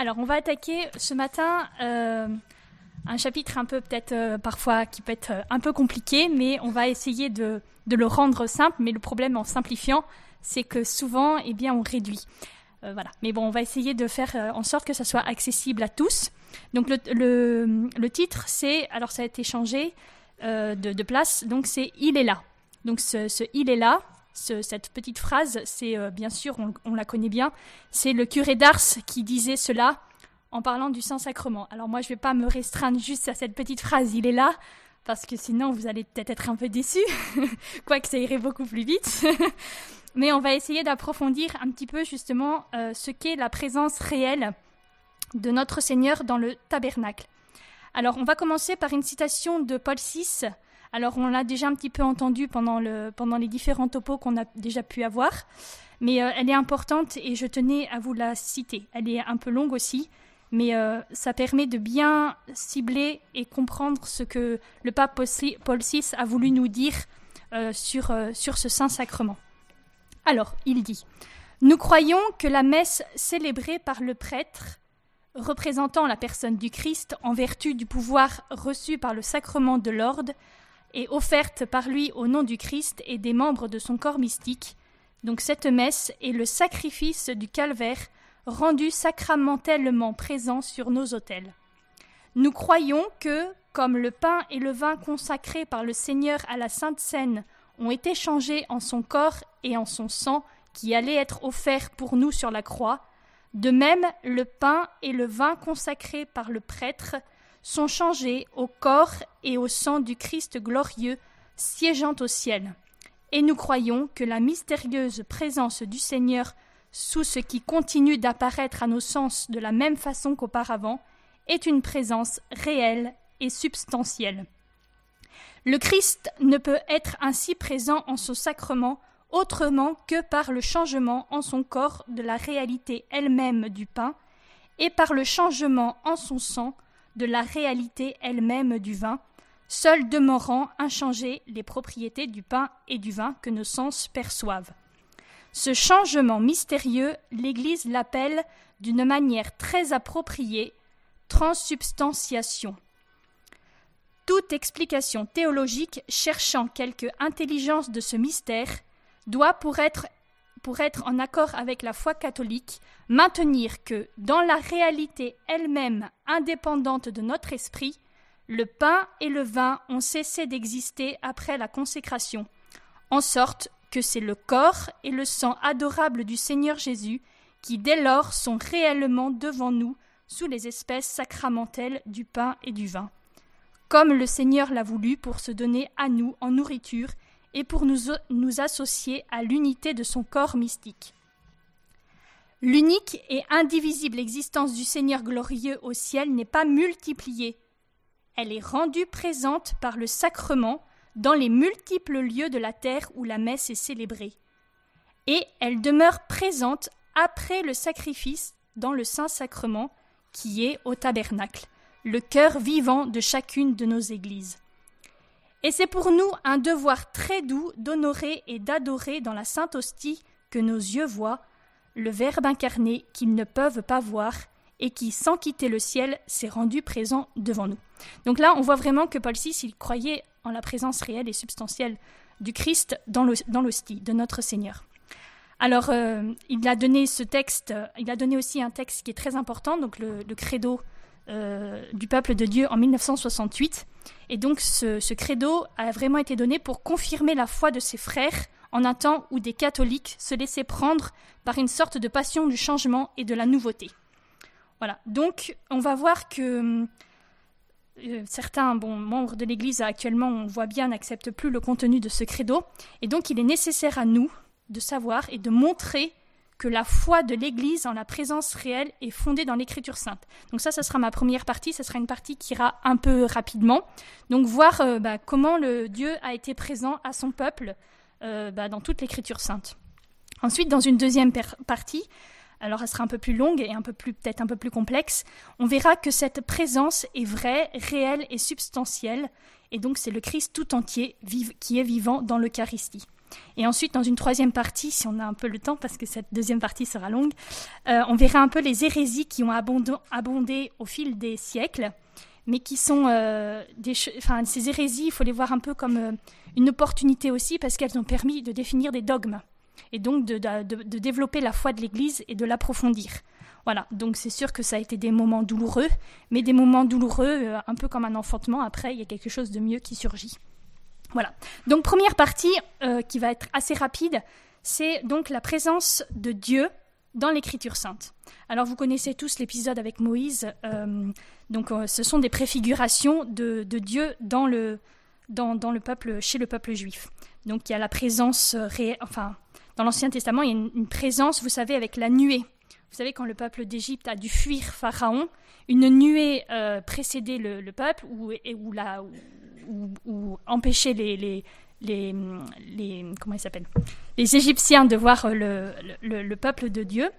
Alors, on va attaquer ce matin euh, un chapitre un peu peut-être euh, parfois qui peut être euh, un peu compliqué, mais on va essayer de, le rendre simple. Mais le problème en simplifiant, c'est que souvent, eh bien, on réduit. Voilà. Mais bon, on va essayer de faire en sorte que ça soit accessible à tous. Donc le, titre, c'est, alors ça a été changé de, place, donc c'est Il est là. Donc ce Il est là, ce- cette petite phrase, c'est euh, bien sûr, on, la connaît bien, c'est le curé d'Ars qui disait cela en parlant du Saint-Sacrement. Alors moi, je vais pas me restreindre juste à cette petite phrase, il est là, parce que sinon, vous allez peut-être être un peu déçus, quoique ça irait beaucoup plus vite. Mais on va essayer d'approfondir un petit peu justement euh, ce qu'est la présence réelle de notre Seigneur dans le tabernacle. Alors, on va commencer par une citation de Paul VI. Alors, on l'a déjà un petit peu entendu pendant, le, pendant les différents topos qu'on a déjà pu avoir, mais euh, elle est importante et je tenais à vous la citer. Elle est un peu longue aussi, mais euh, ça permet de bien cibler et comprendre ce que le pape Paul VI a voulu nous dire euh, sur, sur ce Saint-Sacrement. Alors, il dit Nous croyons que la messe célébrée par le prêtre, représentant la personne du Christ en vertu du pouvoir reçu par le sacrement de l'ordre, et offerte par lui au nom du Christ et des membres de son corps mystique, donc cette messe est le sacrifice du calvaire rendu sacramentellement présent sur nos autels. Nous croyons que, comme le pain et le vin consacrés par le Seigneur à la Sainte Seine ont été changés en son corps et en son sang qui allait être offert pour nous sur la croix, de même le pain et le vin consacrés par le prêtre sont changés au corps et au sang du Christ glorieux siégeant au ciel. Et nous croyons que la mystérieuse présence du Seigneur sous ce qui continue d'apparaître à nos sens de la même façon qu'auparavant est une présence réelle et substantielle. Le Christ ne peut être ainsi présent en son sacrement autrement que par le changement en son corps de la réalité elle-même du pain et par le changement en son sang de la réalité elle-même du vin, seuls demeurant inchangées les propriétés du pain et du vin que nos sens perçoivent. Ce changement mystérieux, l'Église l'appelle d'une manière très appropriée transsubstantiation. Toute explication théologique cherchant quelque intelligence de ce mystère doit, pour être, pour être en accord avec la foi catholique, maintenir que, dans la réalité elle-même indépendante de notre esprit, le pain et le vin ont cessé d'exister après la consécration, en sorte que c'est le corps et le sang adorable du Seigneur Jésus qui dès lors sont réellement devant nous sous les espèces sacramentelles du pain et du vin, comme le Seigneur l'a voulu pour se donner à nous en nourriture et pour nous, nous associer à l'unité de son corps mystique. L'unique et indivisible existence du Seigneur glorieux au ciel n'est pas multipliée, elle est rendue présente par le sacrement dans les multiples lieux de la terre où la messe est célébrée. Et elle demeure présente après le sacrifice dans le Saint-Sacrement qui est au tabernacle, le cœur vivant de chacune de nos églises. Et c'est pour nous un devoir très doux d'honorer et d'adorer dans la Sainte Hostie que nos yeux voient le Verbe incarné qu'ils ne peuvent pas voir et qui, sans quitter le ciel, s'est rendu présent devant nous. Donc là, on voit vraiment que Paul VI, croyait en la présence réelle et substantielle du Christ dans l'hostie, de notre Seigneur. Alors, euh, il a donné ce texte, il a donné aussi un texte qui est très important, donc le credo euh, du peuple de Dieu en 1968. Et donc, ce, credo a vraiment été donné pour confirmer la foi de ses frères en un temps où des catholiques se laissaient prendre par une sorte de passion du changement et de la nouveauté. Voilà, donc on va voir que euh, certains membres de l'Église actuellement, on voit bien, n'acceptent plus le contenu de ce credo. Et donc il est nécessaire à nous de savoir et de montrer que la foi de l'Église en la présence réelle est fondée dans l'Écriture sainte. Donc ça, ce sera ma première partie, ce sera une partie qui ira un peu rapidement. Donc voir euh, bah, comment le Dieu a été présent à son peuple euh, bah, dans toute l'Écriture sainte. Ensuite, dans une deuxième partie, alors elle sera un peu plus longue et un peu plus peut-être un peu plus complexe, on verra que cette présence est vraie, réelle et substantielle, et donc c'est le Christ tout entier qui est vivant dans l'Eucharistie. Et ensuite, dans une troisième partie, si on a un peu le temps, parce que cette deuxième partie sera longue, euh, on verra un peu les hérésies qui ont abondé, au fil des siècles, mais qui sont euh, des, enfin, ces hérésies, il faut les voir un peu comme euh, une opportunité aussi, parce qu'elles ont permis de définir des dogmes, et donc de, de développer la foi de l'Église et de l'approfondir. Voilà, donc c'est sûr que ça a été des moments douloureux, mais des moments douloureux, un peu comme un enfantement, après, il y a quelque chose de mieux qui surgit. Voilà. Donc première partie euh, qui va être assez rapide, c'est donc la présence de Dieu dans l'Écriture sainte. Alors vous connaissez tous l'épisode avec Moïse. Euh, donc euh, ce sont des préfigurations de, Dieu dans le, dans, le peuple, chez le peuple juif. Donc il y a la présence réelle, enfin dans l'Ancien Testament, il y a une, présence, vous savez, avec la nuée. Vous savez, quand le peuple d'Égypte a dû fuir Pharaon, une nuée précédait le, peuple, ou, et, où la, ou, empêcher les, les, les, les comment s'appelle les Égyptiens de voir le, le, peuple de Dieu.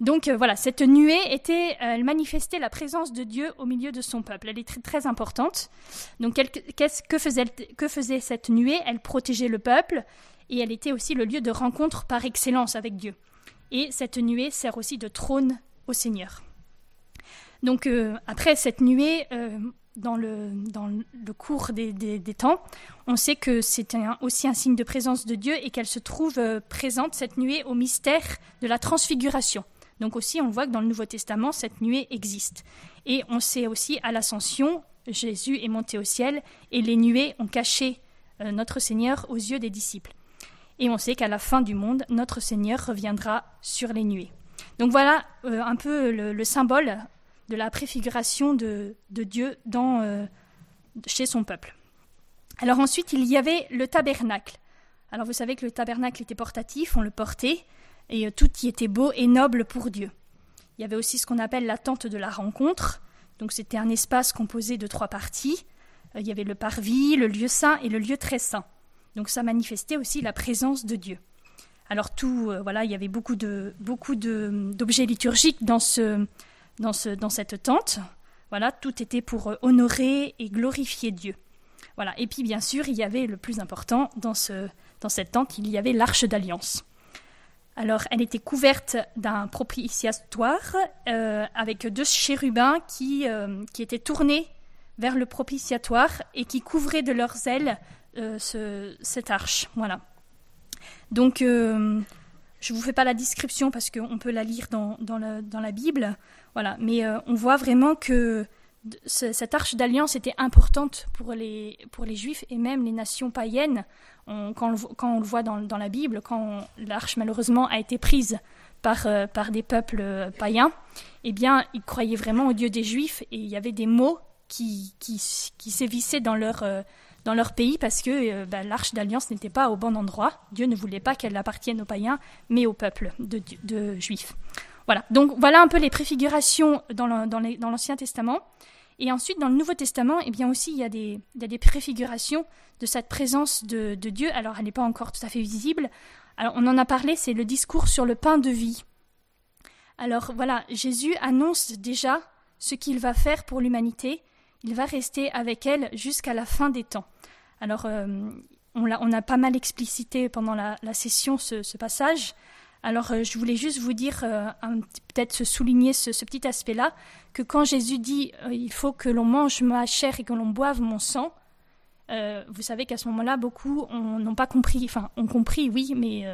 Donc euh, voilà, cette nuée était, euh, elle manifestait la présence de Dieu au milieu de son peuple. Elle est très, très importante. Donc qu'est-ce que faisait, que faisait cette nuée? Elle protégeait le peuple et elle était aussi le lieu de rencontre par excellence avec Dieu. Et cette nuée sert aussi de trône au Seigneur. Donc euh, après cette nuée, dans le, cours des, des, temps, on sait que c'est aussi un signe de présence de Dieu et qu'elle se trouve euh, présente cette nuée au mystère de la transfiguration. Donc aussi, on voit que dans le Nouveau Testament, cette nuée existe. Et on sait aussi à l'ascension, Jésus est monté au ciel et les nuées ont caché euh, notre Seigneur aux yeux des disciples. Et on sait qu'à la fin du monde, notre Seigneur reviendra sur les nuées. Donc voilà euh, un peu le symbole de la préfiguration de, Dieu dans, euh, chez son peuple. Alors ensuite, il y avait le tabernacle. Alors vous savez que le tabernacle était portatif, on le portait, et euh, tout y était beau et noble pour Dieu. Il y avait aussi ce qu'on appelle la tente de la rencontre. Donc c'était un espace composé de trois parties. Euh, il y avait le parvis, le lieu saint et le lieu très saint. Donc ça manifestait aussi la présence de Dieu. Alors tout, voilà, il y avait beaucoup de beaucoup d'objets liturgiques dans ce dans, ce, dans cette tente. Voilà, tout était pour euh, honorer et glorifier Dieu. Voilà. Et puis bien sûr, il y avait le plus important dans, ce, dans cette tente, il y avait l'arche d'alliance. Alors, elle était couverte d'un propitiatoire euh, avec deux chérubins qui, euh, qui étaient tournés vers le propitiatoire et qui couvraient de leurs ailes ce, cette arche. Voilà. Donc, je ne vous fais pas la description parce qu'on peut la lire dans, dans, la, dans la Bible. Voilà. Mais euh, on voit vraiment que cette arche d'alliance était importante pour les, pour les juifs et même les nations païennes. quand, on, quand, on, le voit dans, dans la Bible, quand l'arche malheureusement a été prise par, euh, par des peuples euh, païens, eh bien, ils croyaient vraiment au Dieu des Juifs et il y avait des mots qui, qui, sévissaient dans leur, dans leur pays parce que bah, l'arche d'alliance n'était pas au bon endroit. Dieu ne voulait pas qu'elle appartienne aux païens, mais au peuple de, juifs. Voilà, donc voilà un peu les préfigurations dans l'Ancien Testament. Et ensuite, dans le Nouveau Testament, eh bien aussi, il y a des, des préfigurations de cette présence de, Dieu. Alors, elle n'est pas encore tout à fait visible. Alors, on en a parlé, c'est le discours sur le pain de vie. Alors, voilà, Jésus annonce déjà ce qu'il va faire pour l'humanité. Il va rester avec elle jusqu'à la fin des temps. Alors, euh, on, a, on, a, pas mal explicité pendant la, session ce, passage. Alors, euh, je voulais juste vous dire, euh, peut-être souligner ce, petit aspect-là, que quand Jésus dit il faut que l'on mange ma chair et que l'on boive mon sang, vous savez qu'à ce moment-là, beaucoup n'ont pas compris, enfin, ont compris, oui, mais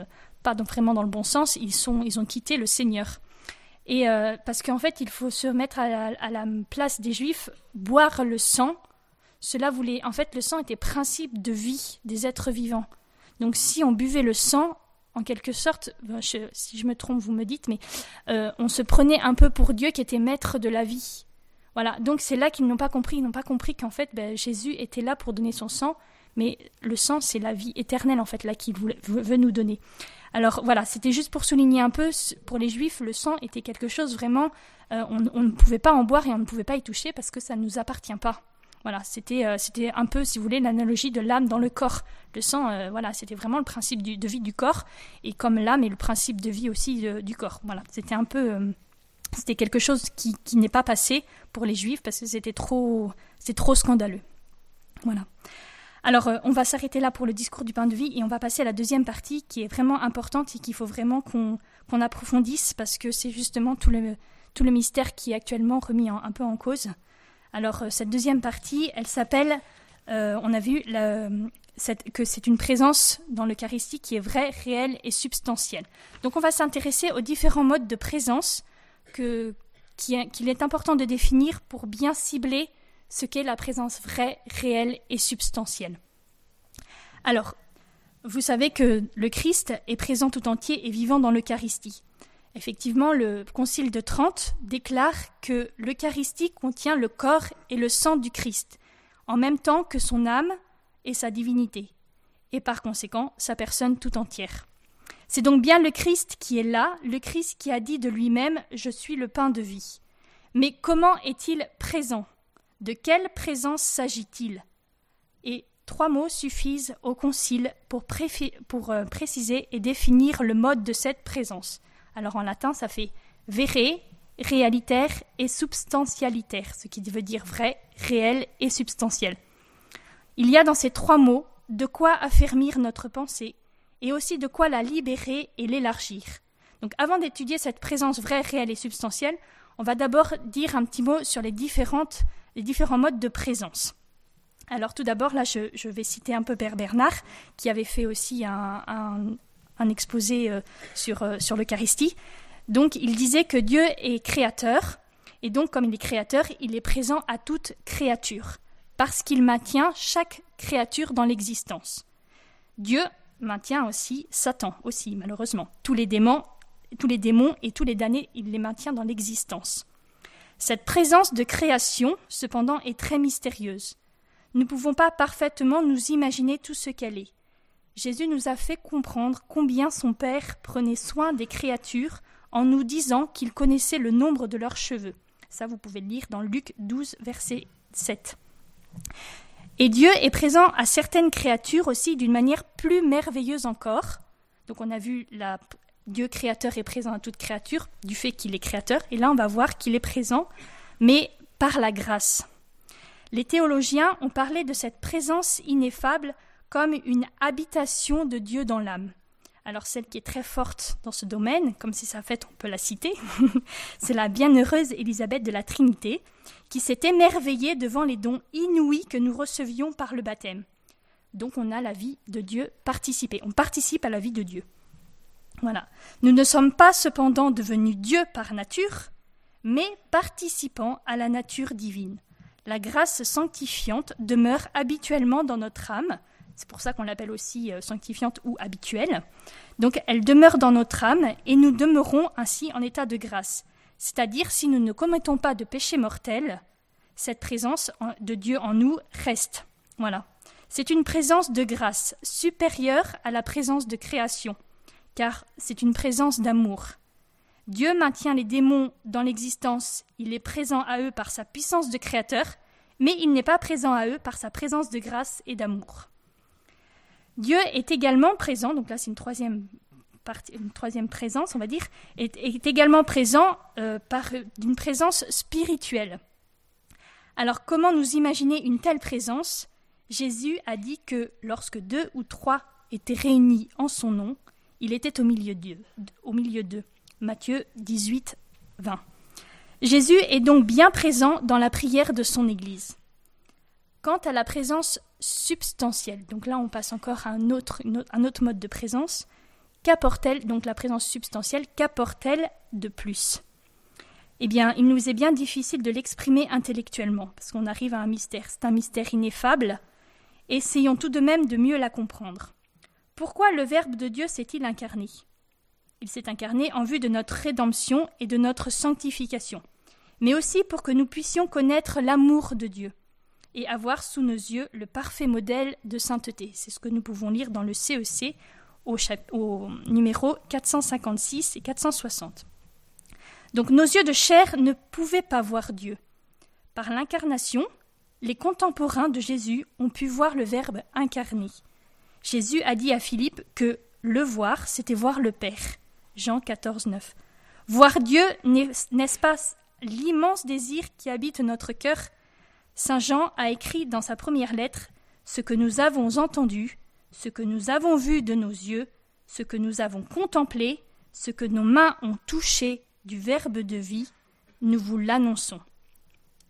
pas vraiment dans le bon sens. Ils, ont quitté le Seigneur. Et parce qu'en fait, il faut se mettre à à la, place des Juifs, boire le sang cela voulait, en fait, le sang était principe de vie des êtres vivants. Donc, si on buvait le sang, en quelque sorte, si je me trompe, vous me dites, mais euh, on se prenait un peu pour Dieu qui était maître de la vie. Voilà. Donc, c'est là qu'ils n'ont pas compris. Ils n'ont pas compris qu'en fait, ben, Jésus était là pour donner son sang, mais le sang, c'est la vie éternelle, en fait, là qu'il veut nous donner. Alors voilà, c'était juste pour souligner un peu, pour les juifs, le sang était quelque chose vraiment, euh, on, on, ne pouvait pas en boire et on ne pouvait pas y toucher parce que ça ne nous appartient pas. Voilà, c'était euh, c'était un peu, si vous voulez, l'analogie de l'âme dans le corps. Le sang, euh, voilà, c'était vraiment le principe de vie du corps, et comme l'âme est le principe de vie aussi du corps. Voilà, c'était un peu, euh, c'était quelque chose qui, n'est pas passé pour les juifs parce que c'était trop, c'est trop scandaleux. Voilà. Alors, euh, on va s'arrêter là pour le discours du pain de vie et on va passer à la deuxième partie qui est vraiment importante et qu'il faut vraiment qu'on approfondisse parce que c'est justement tout le, tout le mystère qui est actuellement remis un peu en cause. Alors, euh, cette deuxième partie, elle s'appelle, euh, on a vu que c'est une présence dans l'Eucharistie qui est vraie, réelle et substantielle. Donc, on va s'intéresser aux différents modes de présence qu'il est important de définir pour bien cibler ce qu'est la présence vraie, réelle et substantielle. Alors, vous savez que le Christ est présent tout entier et vivant dans l'Eucharistie. Effectivement, le Concile de Trente déclare que l'Eucharistie contient le corps et le sang du Christ, en même temps que son âme et sa divinité, et par conséquent sa personne tout entière. C'est donc bien le Christ qui est là, le Christ qui a dit de lui-même Je suis le pain de vie. Mais comment est-il présent? De quelle présence s'agit-il? Et trois mots suffisent au concile pour, euh, préciser et définir le mode de cette présence. Alors en latin, ça fait vere, réalitaire et substantialitaire, ce qui veut dire vrai, réel et substantiel. Il y a dans ces trois mots de quoi affermir notre pensée et aussi de quoi la libérer et l'élargir. Donc avant d'étudier cette présence vraie, réelle et substantielle, on va d'abord dire un petit mot sur les, différentes, les différents modes de présence. Alors tout d'abord, là, je, vais citer un peu Père Bernard, qui avait fait aussi un, exposé euh, sur, euh, sur l'Eucharistie. Donc il disait que Dieu est créateur, et donc comme il est créateur, il est présent à toute créature, parce qu'il maintient chaque créature dans l'existence. Dieu maintient aussi Satan, aussi malheureusement. Tous les démons tous les démons et tous les damnés, il les maintient dans l'existence. Cette présence de création, cependant, est très mystérieuse. Nous ne pouvons pas parfaitement nous imaginer tout ce qu'elle est. Jésus nous a fait comprendre combien son Père prenait soin des créatures en nous disant qu'il connaissait le nombre de leurs cheveux. Ça, vous pouvez le lire dans Luc 12, verset 7. Et Dieu est présent à certaines créatures aussi d'une manière plus merveilleuse encore. Donc on a vu Dieu créateur est présent à toute créature, du fait qu'il est créateur, et là on va voir qu'il est présent, mais par la grâce. Les théologiens ont parlé de cette présence ineffable comme une habitation de Dieu dans l'âme. Alors celle qui est très forte dans ce domaine, comme si ça fait on peut la citer, c'est la bienheureuse Élisabeth de la Trinité, qui s'est émerveillée devant les dons inouïs que nous recevions par le baptême. Donc on a la vie de Dieu participée, on participe à la vie de Dieu. Voilà. Nous ne sommes pas cependant devenus Dieu par nature, mais participants à la nature divine. La grâce sanctifiante demeure habituellement dans notre âme, c'est pour ça qu'on l'appelle aussi euh, sanctifiante ou habituelle. Donc elle demeure dans notre âme et nous demeurons ainsi en état de grâce. C'est-à-dire si nous ne commettons pas de péché mortel, cette présence de Dieu en nous reste. Voilà. C'est une présence de grâce supérieure à la présence de création car c'est une présence d'amour. Dieu maintient les démons dans l'existence, il est présent à eux par sa puissance de créateur, mais il n'est pas présent à eux par sa présence de grâce et d'amour. Dieu est également présent, donc là c'est une troisième, présence, on va dire, est, également présent euh, par une présence spirituelle. Alors comment nous imaginer une telle présence? Jésus a dit que lorsque deux ou trois étaient réunis en son nom, il était au milieu d'eux. Au milieu d'eux. Matthieu 18, 20. Jésus est donc bien présent dans la prière de son Église. Quant à la présence substantielle, donc là on passe encore à un autre, un autre mode de présence, qu'apporte-t-elle, donc la présence substantielle, qu'apporte-t-elle de plus? Eh bien, il nous est bien difficile de l'exprimer intellectuellement, parce qu'on arrive à un mystère. C'est un mystère ineffable. Essayons tout de même de mieux la comprendre. Pourquoi le Verbe de Dieu s'est-il incarné? Il s'est incarné en vue de notre rédemption et de notre sanctification, mais aussi pour que nous puissions connaître l'amour de Dieu et avoir sous nos yeux le parfait modèle de sainteté. C'est ce que nous pouvons lire dans le CEC au, au numéro 456 et 460. Donc nos yeux de chair ne pouvaient pas voir Dieu. Par l'incarnation, les contemporains de Jésus ont pu voir le Verbe incarné. Jésus a dit à Philippe que le voir, c'était voir le Père. Jean 14, 9. Voir Dieu, n'est-ce pas l'immense désir qui habite notre cœur Saint Jean a écrit dans sa première lettre ce que nous avons entendu, ce que nous avons vu de nos yeux, ce que nous avons contemplé, ce que nos mains ont touché du Verbe de vie, nous vous l'annonçons.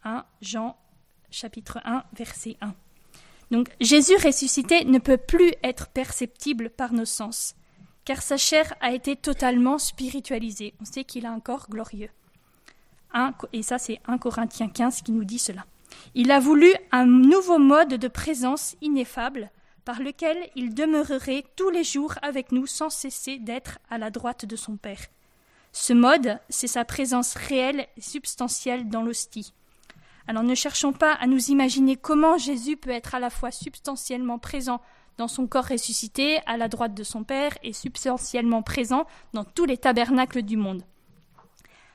1 Jean chapitre 1 verset 1. Donc Jésus ressuscité ne peut plus être perceptible par nos sens, car sa chair a été totalement spiritualisée. On sait qu'il a un corps glorieux. et ça c'est 1 Corinthiens 15 qui nous dit cela. Il a voulu un nouveau mode de présence ineffable par lequel il demeurerait tous les jours avec nous sans cesser d'être à la droite de son Père. Ce mode, c'est sa présence réelle et substantielle dans l'hostie. Alors ne cherchons pas à nous imaginer comment Jésus peut être à la fois substantiellement présent dans son corps ressuscité, à la droite de son Père, et substantiellement présent dans tous les tabernacles du monde.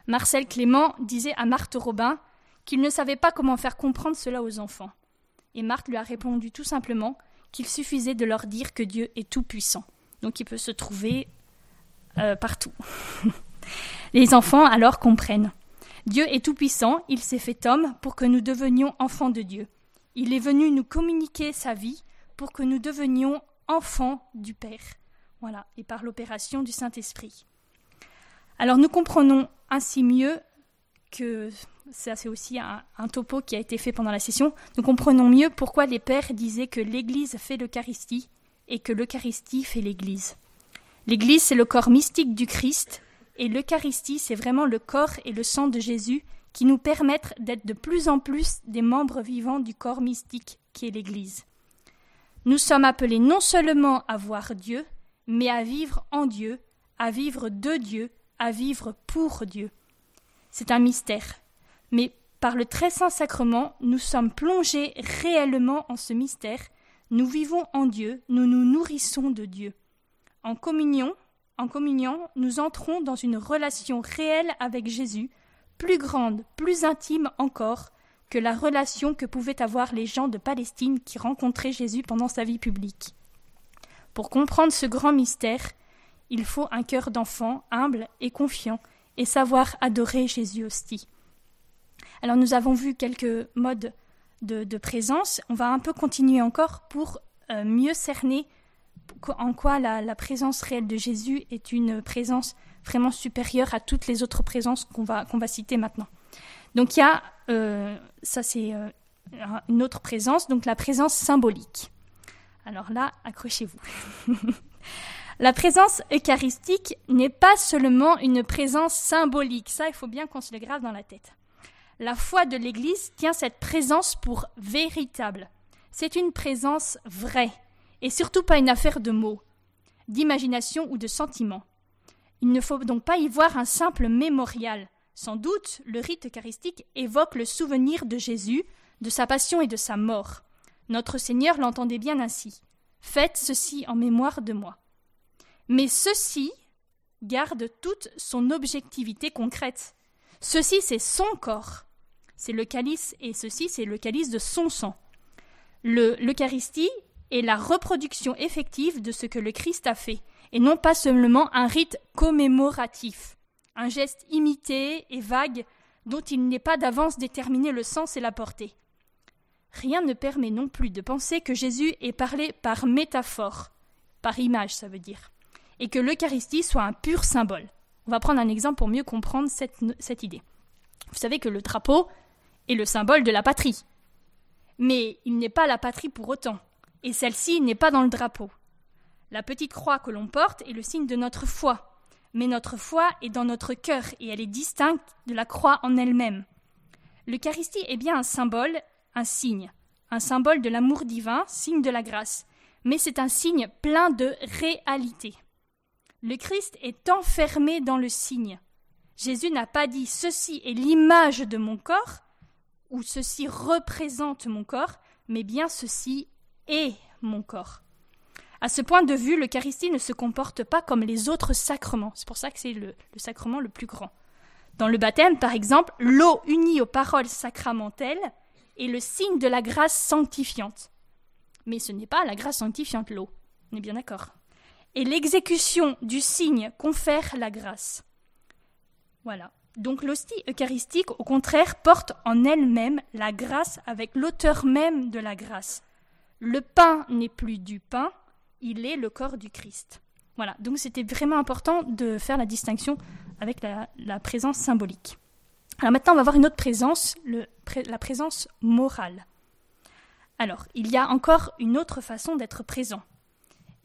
Marcel Clément disait à Marthe Robin qu'il ne savait pas comment faire comprendre cela aux enfants. Et Marthe lui a répondu tout simplement qu'il suffisait de leur dire que Dieu est tout-puissant. Donc il peut se trouver euh, partout. Les enfants alors comprennent. Dieu est tout-puissant, il s'est fait homme pour que nous devenions enfants de Dieu. Il est venu nous communiquer sa vie pour que nous devenions enfants du Père. Voilà, et par l'opération du Saint-Esprit. Alors nous comprenons ainsi mieux que ça c'est aussi un, topo qui a été fait pendant la session, nous comprenons mieux pourquoi les pères disaient que l'Église fait l'Eucharistie et que l'Eucharistie fait l'Église. L'Église c'est le corps mystique du Christ et l'Eucharistie, c'est vraiment le corps et le sang de Jésus qui nous permettent d'être de plus en plus des membres vivants du corps mystique qui est l'Église. Nous sommes appelés non seulement à voir Dieu, mais à vivre en Dieu, à vivre de Dieu, à vivre pour Dieu. C'est un mystère. Mais par le très saint sacrement, nous sommes plongés réellement en ce mystère, nous vivons en Dieu, nous nous nourrissons de Dieu. En communion, en communion, nous entrons dans une relation réelle avec Jésus, plus grande, plus intime encore que la relation que pouvaient avoir les gens de Palestine qui rencontraient Jésus pendant sa vie publique. Pour comprendre ce grand mystère, il faut un cœur d'enfant humble et confiant et savoir adorer Jésus aussi. Alors nous avons vu quelques modes de, présence, on va un peu continuer encore pour euh, mieux cerner en quoi la, présence réelle de Jésus est une présence vraiment supérieure à toutes les autres présences qu'on va, va citer maintenant. Donc il y a, euh, ça c'est euh, une autre présence, donc la présence symbolique. Alors là, accrochez-vous. la présence eucharistique n'est pas seulement une présence symbolique, ça il faut bien qu'on se le grave dans la tête. La foi de l'Église tient cette présence pour véritable. C'est une présence vraie, et surtout pas une affaire de mots, d'imagination ou de sentiment. Il ne faut donc pas y voir un simple mémorial. Sans doute, le rite eucharistique évoque le souvenir de Jésus, de sa passion et de sa mort. Notre Seigneur l'entendait bien ainsi. Faites ceci en mémoire de moi. Mais ceci garde toute son objectivité concrète. Ceci, c'est son corps. C'est le calice, et ceci, c'est le calice de son sang. L'Eucharistie est la reproduction effective de ce que le Christ a fait, et non pas seulement un rite commémoratif, un geste imité et vague dont il n'est pas d'avance déterminé le sens et la portée. Rien ne permet non plus de penser que Jésus ait parlé par métaphore, par image ça veut dire, et que l'Eucharistie soit un pur symbole. On va prendre un exemple pour mieux comprendre cette, idée. Vous savez que le drapeau est le symbole de la patrie. Mais il n'est pas la patrie pour autant et celle-ci n'est pas dans le drapeau. La petite croix que l'on porte est le signe de notre foi, mais notre foi est dans notre cœur et elle est distincte de la croix en elle-même. L'Eucharistie est bien un symbole, un signe, un symbole de l'amour divin, signe de la grâce, mais c'est un signe plein de réalité. Le Christ est enfermé dans le signe. Jésus n'a pas dit ceci est l'image de mon corps, ou ceci représente mon corps, mais bien ceci et mon corps. À ce point de vue, l'Eucharistie ne se comporte pas comme les autres sacrements. C'est pour ça que c'est le, sacrement le plus grand. Dans le baptême, par exemple, l'eau unie aux paroles sacramentelles est le signe de la grâce sanctifiante. Mais ce n'est pas la grâce sanctifiante, l'eau. On est bien d'accord. Et l'exécution du signe confère la grâce. Voilà. Donc l'hostie eucharistique, au contraire, porte en elle-même la grâce avec l'auteur même de la grâce Le pain n'est plus du pain, il est le corps du Christ. Voilà, donc c'était vraiment important de faire la distinction avec la, présence symbolique. Alors maintenant, on va voir une autre présence, la présence morale. Alors, il y a encore une autre façon d'être présent.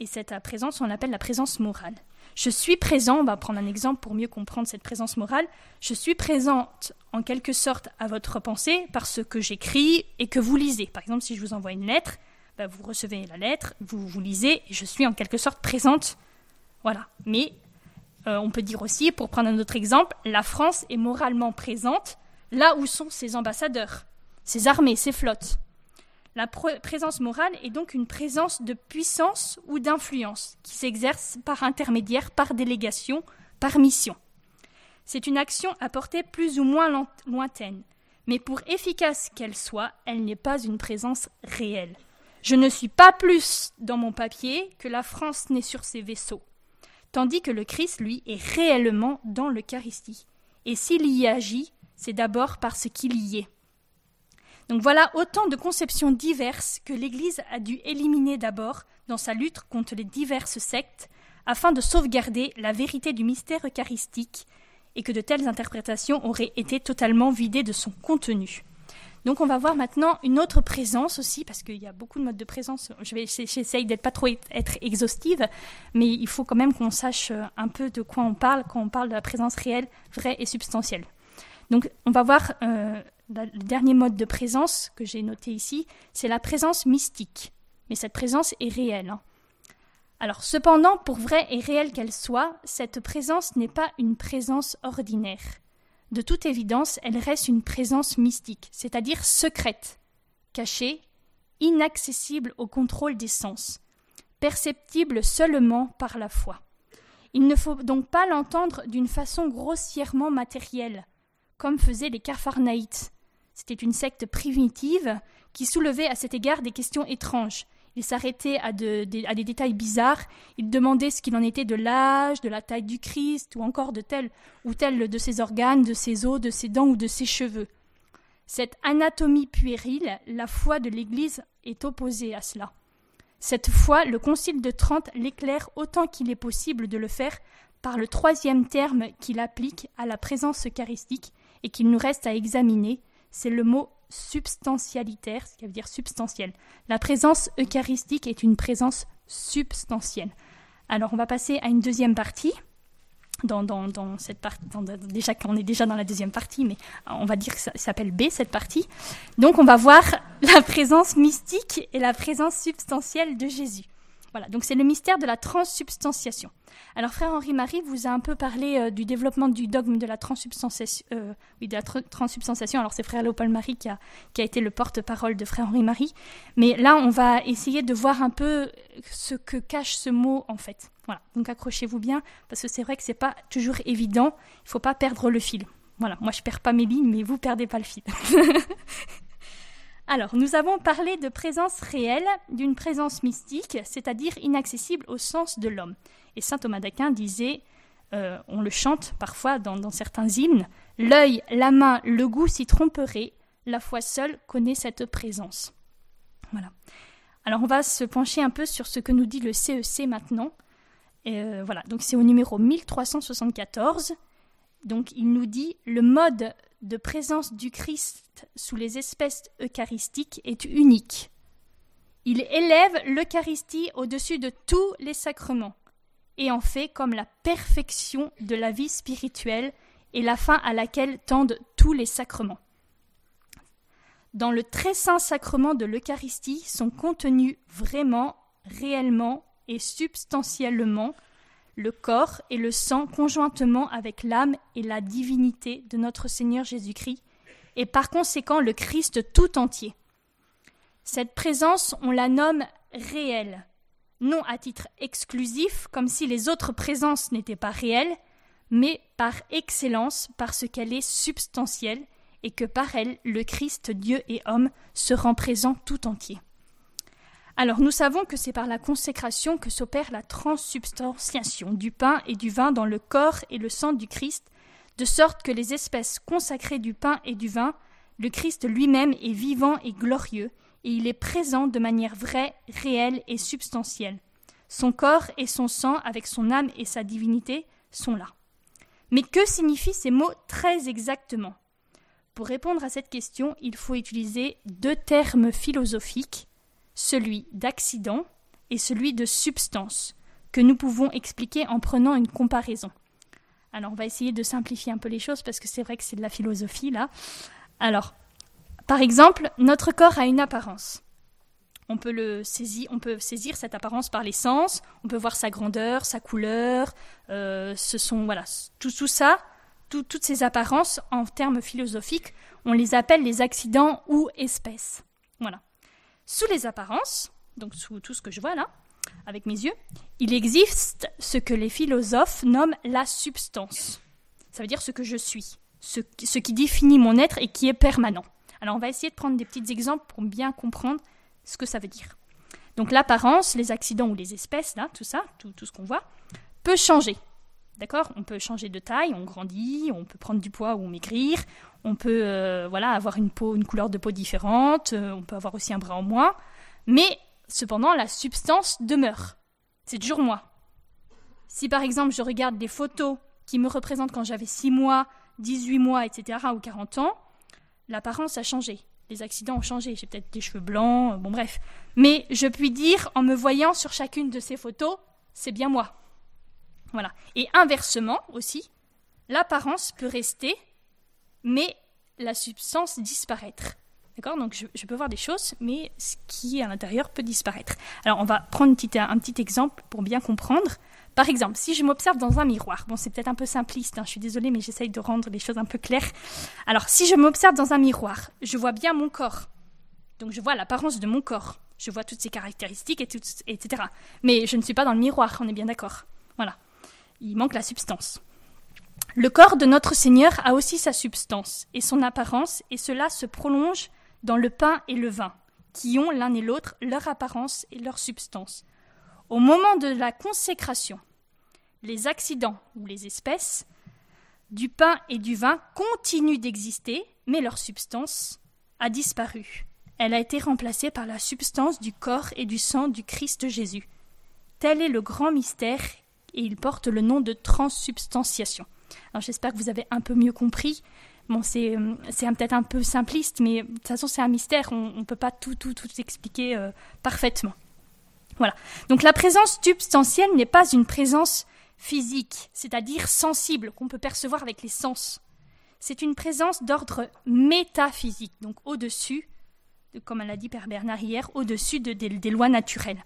Et cette présence, on l'appelle la présence morale. Je suis présent, on va prendre un exemple pour mieux comprendre cette présence morale. Je suis présente en quelque sorte à votre pensée parce que j'écris et que vous lisez. Par exemple, si je vous envoie une lettre, bah, vous recevez la lettre, vous vous lisez, et je suis en quelque sorte présente. Voilà. Mais euh, on peut dire aussi, pour prendre un autre exemple, la France est moralement présente là où sont ses ambassadeurs, ses armées, ses flottes. La présence morale est donc une présence de puissance ou d'influence qui s'exerce par intermédiaire, par délégation, par mission. C'est une action à portée plus ou moins lointaine, mais pour efficace qu'elle soit, elle n'est pas une présence réelle. Je ne suis pas plus dans mon papier que la France n'est sur ses vaisseaux, tandis que le Christ, lui, est réellement dans l'Eucharistie. Et s'il y agit, c'est d'abord parce qu'il y est. Donc voilà autant de conceptions diverses que l'Église a dû éliminer d'abord dans sa lutte contre les diverses sectes afin de sauvegarder la vérité du mystère eucharistique et que de telles interprétations auraient été totalement vidées de son contenu. Donc on va voir maintenant une autre présence aussi, parce qu'il y a beaucoup de modes de présence. J'essaye d'être pas trop être exhaustive, mais il faut quand même qu'on sache euh, un peu de quoi on parle quand on parle de la présence réelle, vraie et substantielle. Donc on va voir euh, le dernier mode de présence que j'ai noté ici, c'est la présence mystique. Mais cette présence est réelle. Hein. Alors cependant, pour vraie et réelle qu'elle soit, cette présence n'est pas une présence ordinaire. De toute évidence, elle reste une présence mystique, c'est-à-dire secrète, cachée, inaccessible au contrôle des sens, perceptible seulement par la foi. Il ne faut donc pas l'entendre d'une façon grossièrement matérielle, comme faisaient les Capharnaïtes, c'était une secte primitive qui soulevait à cet égard des questions étranges. Il s'arrêtait à, des détails bizarres. Il demandait ce qu'il en était de l'âge, de la taille du Christ, ou encore de tel ou tel de ses organes, de ses os, de ses dents ou de ses cheveux. Cette anatomie puérile, la foi de l'Église est opposée à cela. Cette foi, le Concile de Trente l'éclaire autant qu'il est possible de le faire par le troisième terme qu'il applique à la présence eucharistique et qu'il nous reste à examiner, c'est le mot substantialitaire, ce qui veut dire substantiel. La présence eucharistique est une présence substantielle. Alors on va passer à une deuxième partie. Dans, cette partie, déjà qu'on est déjà dans la deuxième partie, mais on va dire que ça s'appelle B cette partie. Donc on va voir la présence mystique et la présence substantielle de Jésus. Voilà, donc c'est le mystère de la transsubstantiation. Alors frère Henri-Marie vous a un peu parlé euh, du développement du dogme de la transsubstantiation. Euh, oui, de la transsubstantiation. Alors c'est frère Léopold Marie qui a, qui a été le porte-parole de frère Henri-Marie. Mais là, on va essayer de voir un peu ce que cache ce mot en fait. Voilà, donc accrochez-vous bien parce que c'est vrai que c'est pas toujours évident. Il faut pas perdre le fil. Voilà, moi je perds pas mes lignes, mais vous perdez pas le fil. Alors, nous avons parlé de présence réelle, d'une présence mystique, c'est-à-dire inaccessible au sens de l'homme. Et saint Thomas d'Aquin disait, euh, on le chante parfois dans, certains hymnes, L'œil, la main, le goût s'y tromperaient, la foi seule connaît cette présence. Voilà. Alors, on va se pencher un peu sur ce que nous dit le CEC e maintenant. Euh, voilà, donc c'est au numéro 1374. Donc, il nous dit le mode de présence du Christ sous les espèces eucharistiques est unique. Il élève l'Eucharistie au-dessus de tous les sacrements et en fait comme la perfection de la vie spirituelle et la fin à laquelle tendent tous les sacrements. Dans le très saint sacrement de l'Eucharistie sont contenus vraiment, réellement et substantiellement le corps et le sang conjointement avec l'âme et la divinité de notre Seigneur Jésus-Christ, et par conséquent le Christ tout entier. Cette présence, on la nomme réelle, non à titre exclusif, comme si les autres présences n'étaient pas réelles, mais par excellence parce qu'elle est substantielle et que par elle le Christ Dieu et homme se rend présent tout entier. Alors nous savons que c'est par la consécration que s'opère la transsubstantiation du pain et du vin dans le corps et le sang du Christ, de sorte que les espèces consacrées du pain et du vin, le Christ lui-même est vivant et glorieux, et il est présent de manière vraie, réelle et substantielle. Son corps et son sang, avec son âme et sa divinité, sont là. Mais que signifient ces mots très exactement? Pour répondre à cette question, il faut utiliser deux termes philosophiques, celui d'accident et celui de substance, que nous pouvons expliquer en prenant une comparaison. Alors on va essayer de simplifier un peu les choses parce que c'est vrai que c'est de la philosophie là. Alors, par exemple, notre corps a une apparence. On peut, le saisir, on peut saisir cette apparence par les sens, on peut voir sa grandeur, sa couleur, euh, ce sont, voilà, tout, tout ça, toutes ces apparences, en termes philosophiques, on les appelle les accidents ou espèces. Voilà. Sous les apparences, donc sous tout ce que je vois là, avec mes yeux, il existe ce que les philosophes nomment la substance. Ça veut dire ce que je suis, ce, qui définit mon être et qui est permanent. Alors on va essayer de prendre des petits exemples pour bien comprendre ce que ça veut dire. Donc l'apparence, les accidents ou les espèces, là, tout ça, tout, tout ce qu'on voit, peut changer. D'accord? On peut changer de taille, on grandit, on peut prendre du poids ou maigrir, on peut euh, avoir une peau, une couleur de peau différente, euh, on peut avoir aussi un bras en moins, mais cependant la substance demeure. C'est toujours moi. Si par exemple je regarde des photos qui me représentent quand j'avais 6 mois, 18 mois, etc., ou 40 ans, l'apparence a changé les accidents ont changé. J'ai peut-être des cheveux blancs, euh, bon bref. Mais je puis dire, en me voyant sur chacune de ces photos, c'est bien moi. Voilà. Et inversement aussi, l'apparence peut rester, mais la substance disparaître. D'accord? Donc je, peux voir des choses, mais ce qui est à l'intérieur peut disparaître. Alors on va prendre un petit exemple pour bien comprendre. Par exemple, si je m'observe dans un miroir, bon c'est peut-être un peu simpliste, hein, je suis désolée, mais j'essaye de rendre les choses un peu claires. Alors si je m'observe dans un miroir, je vois bien mon corps. Donc je vois l'apparence de mon corps. Je vois toutes ses caractéristiques, et etc. Mais je ne suis pas dans le miroir, on est bien d'accord. Voilà. Il manque la substance. Le corps de notre Seigneur a aussi sa substance et son apparence, et cela se prolonge dans le pain et le vin, qui ont l'un et l'autre leur apparence et leur substance. Au moment de la consécration, les accidents ou les espèces du pain et du vin continuent d'exister, mais leur substance a disparu. Elle a été remplacée par la substance du corps et du sang du Christ Jésus. Tel est le grand mystère et il porte le nom de transsubstantiation. Alors j'espère que vous avez un peu mieux compris. Bon, c'est, peut-être un peu simpliste, mais de toute façon c'est un mystère, on ne peut pas tout, tout, tout expliquer euh, parfaitement. Voilà. Donc la présence substantielle n'est pas une présence physique, c'est-à-dire sensible, qu'on peut percevoir avec les sens. C'est une présence d'ordre métaphysique, donc au-dessus, comme l'a dit Père Bernard hier, au-dessus des lois naturelles.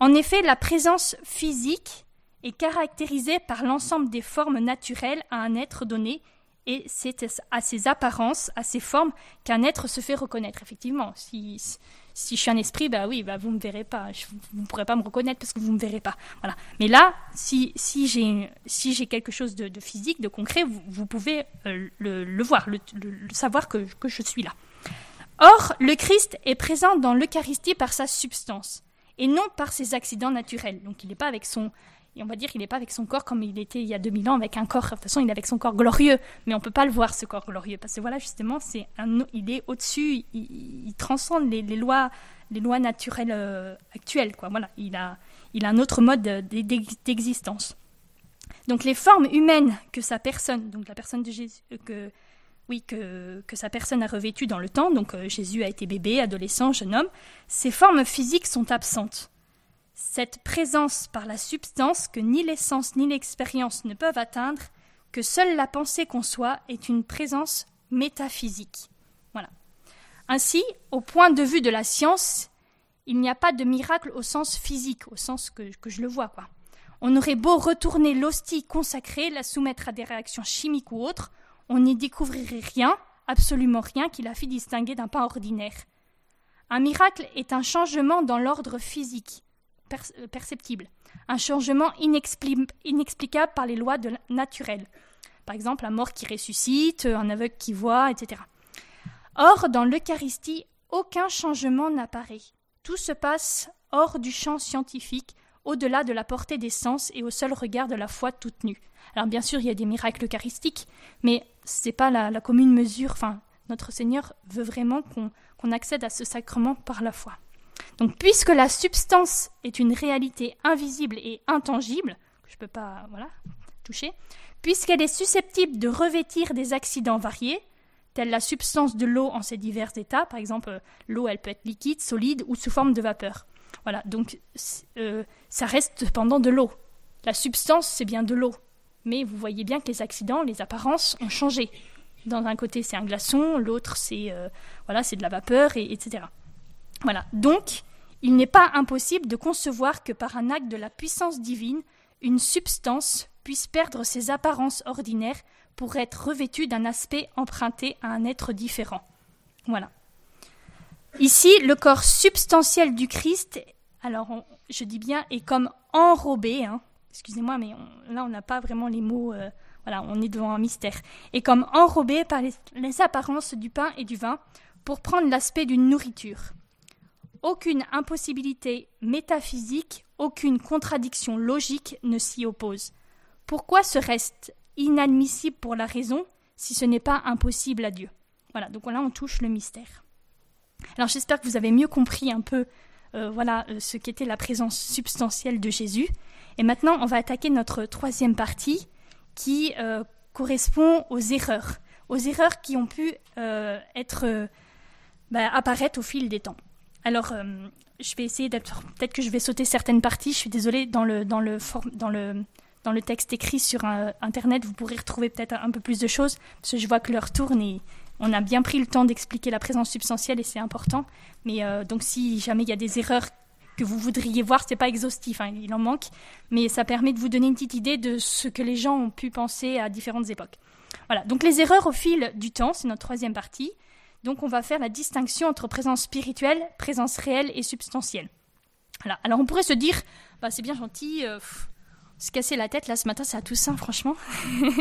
En effet, la présence physique est caractérisée par l'ensemble des formes naturelles à un être donné et c'est à ses apparences, à ses formes, qu'un être se fait reconnaître. Effectivement, si, si je suis un esprit, bah oui, bah vous me verrez pas, vous ne pourrez pas me reconnaître parce que vous me verrez pas. Voilà. Mais là, si, si j'ai si quelque chose de, physique, de concret, vous, pouvez euh, le, voir, le, savoir que, que je suis là. Or, le Christ est présent dans l'Eucharistie par sa substance et non par ses accidents naturels. Donc, il n'est pas avec son et on va dire qu'il n'est pas avec son corps comme il était il y a 2000 ans, avec un corps. De toute façon, il est avec son corps glorieux, mais on ne peut pas le voir, ce corps glorieux. Parce que voilà, justement, c'est il est au-dessus, il, transcende les, lois, les lois naturelles euh, actuelles. Quoi. Voilà, il, a, un autre mode d'existence. Donc les formes humaines que sa personne, donc la personne de Jésus, euh, que, oui, que, sa personne a revêtues dans le temps, donc euh, Jésus a été bébé, adolescent, jeune homme, ces formes physiques sont absentes. Cette présence par la substance que ni l'essence ni l'expérience ne peuvent atteindre, que seule la pensée conçoit, est une présence métaphysique. Voilà. Ainsi, au point de vue de la science, il n'y a pas de miracle au sens physique, au sens que, que je le vois. On aurait beau retourner l'hostie consacrée, la soumettre à des réactions chimiques ou autres, on n'y découvrirait rien, absolument rien, qui la fit distinguer d'un pain ordinaire. Un miracle est un changement dans l'ordre physique, perceptible, un changement inexplicable par les lois de naturelles. Par exemple, un mort qui ressuscite, un aveugle qui voit, etc. Or, dans l'Eucharistie, aucun changement n'apparaît. Tout se passe hors du champ scientifique, au-delà de la portée des sens et au seul regard de la foi toute nue. Alors bien sûr, il y a des miracles eucharistiques, mais ce n'est pas la, commune mesure, enfin, notre Seigneur veut vraiment qu'on accède à ce sacrement par la foi. Donc puisque la substance est une réalité invisible et intangible, que je ne peux pas voilà, toucher, puisqu'elle est susceptible de revêtir des accidents variés, tels la substance de l'eau en ses divers états, par exemple l'eau elle peut être liquide, solide ou sous forme de vapeur. Voilà, donc euh, ça reste cependant de l'eau. La substance c'est bien de l'eau, mais vous voyez bien que les accidents, les apparences ont changé. Dans un côté c'est un glaçon, l'autre c'est euh, voilà de la vapeur, et, etc. Voilà, donc il n'est pas impossible de concevoir que par un acte de la puissance divine, une substance puisse perdre ses apparences ordinaires pour être revêtue d'un aspect emprunté à un être différent. Voilà. Ici, le corps substantiel du Christ, alors je dis bien, est comme enrobé, hein. excusez-moi, mais là on n'a pas vraiment les mots, euh, voilà, on est devant un mystère, est comme enrobé par les apparences du pain et du vin pour prendre l'aspect d'une nourriture. Aucune impossibilité métaphysique, aucune contradiction logique ne s'y oppose. Pourquoi ce reste inadmissible pour la raison si ce n'est pas impossible à Dieu? Voilà, donc là on touche le mystère. Alors j'espère que vous avez mieux compris un peu euh, voilà, euh, ce qu'était la présence substantielle de Jésus. Et maintenant on va attaquer notre troisième partie qui euh, correspond aux erreurs, aux erreurs qui ont pu être bah, apparaître au fil des temps. Alors, je vais essayer d'être. Peut-être que je vais sauter certaines parties. Je suis désolée dans le dans le dans le dans le texte écrit sur Internet, vous pourrez retrouver peut-être un peu plus de choses, parce que je vois que l'heure tourne et on a bien pris le temps d'expliquer la présence substantielle et c'est important. Mais euh, donc si jamais il y a des erreurs que vous voudriez voir, c'est pas exhaustif, hein, il en manque, mais ça permet de vous donner une petite idée de ce que les gens ont pu penser à différentes époques. Voilà, donc les erreurs au fil du temps, c'est notre troisième partie. Donc on va faire la distinction entre présence spirituelle, présence réelle et substantielle. Voilà. Alors on pourrait se dire, bah, c'est bien gentil, euh, se casser la tête là ce matin c'est à Toussaint franchement.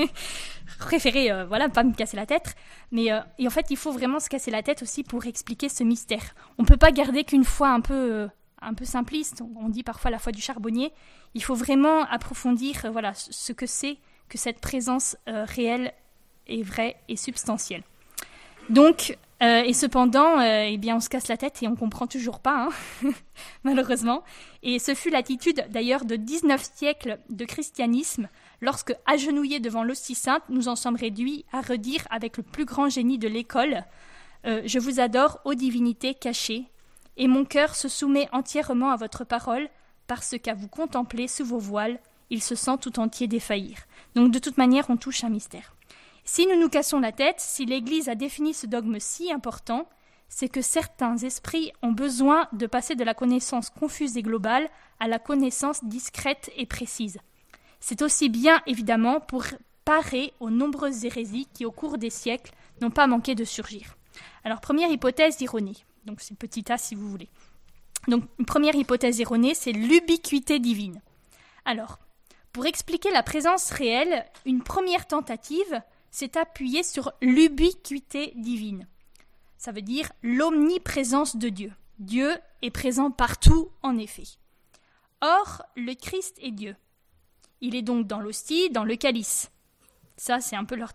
Préféré euh, voilà pas me casser la tête. Mais euh, et en fait il faut vraiment se casser la tête aussi pour expliquer ce mystère. On peut pas garder qu'une foi un peu euh, un peu simpliste. On dit parfois la foi du charbonnier. Il faut vraiment approfondir voilà ce que c'est que cette présence réelle est vraie et substantielle. Donc euh, et cependant, euh, eh bien, on se casse la tête et on comprend toujours pas, hein, malheureusement. Et ce fut l'attitude d'ailleurs de 19 siècles de christianisme, lorsque, agenouillés devant l'hostie sainte, nous en sommes réduits à redire avec le plus grand génie de l'école euh, Je vous adore, ô divinité cachée, et mon cœur se soumet entièrement à votre parole, parce qu'à vous contempler sous vos voiles, il se sent tout entier défaillir. Donc, de toute manière, on touche un mystère. Si nous nous cassons la tête, si l'Église a défini ce dogme si important, c'est que certains esprits ont besoin de passer de la connaissance confuse et globale à la connaissance discrète et précise. C'est aussi bien évidemment pour parer aux nombreuses hérésies qui, au cours des siècles, n'ont pas manqué de surgir. Alors, première hypothèse erronée. Donc, c'est petit a si vous voulez. Donc, une première hypothèse erronée, c'est l'ubiquité divine. Alors, pour expliquer la présence réelle, une première tentative c'est appuyer sur l'ubiquité divine. Ça veut dire l'omniprésence de Dieu. Dieu est présent partout, en effet. Or, le Christ est Dieu. Il est donc dans l'hostie, dans le calice. Ça, c'est un peu leur,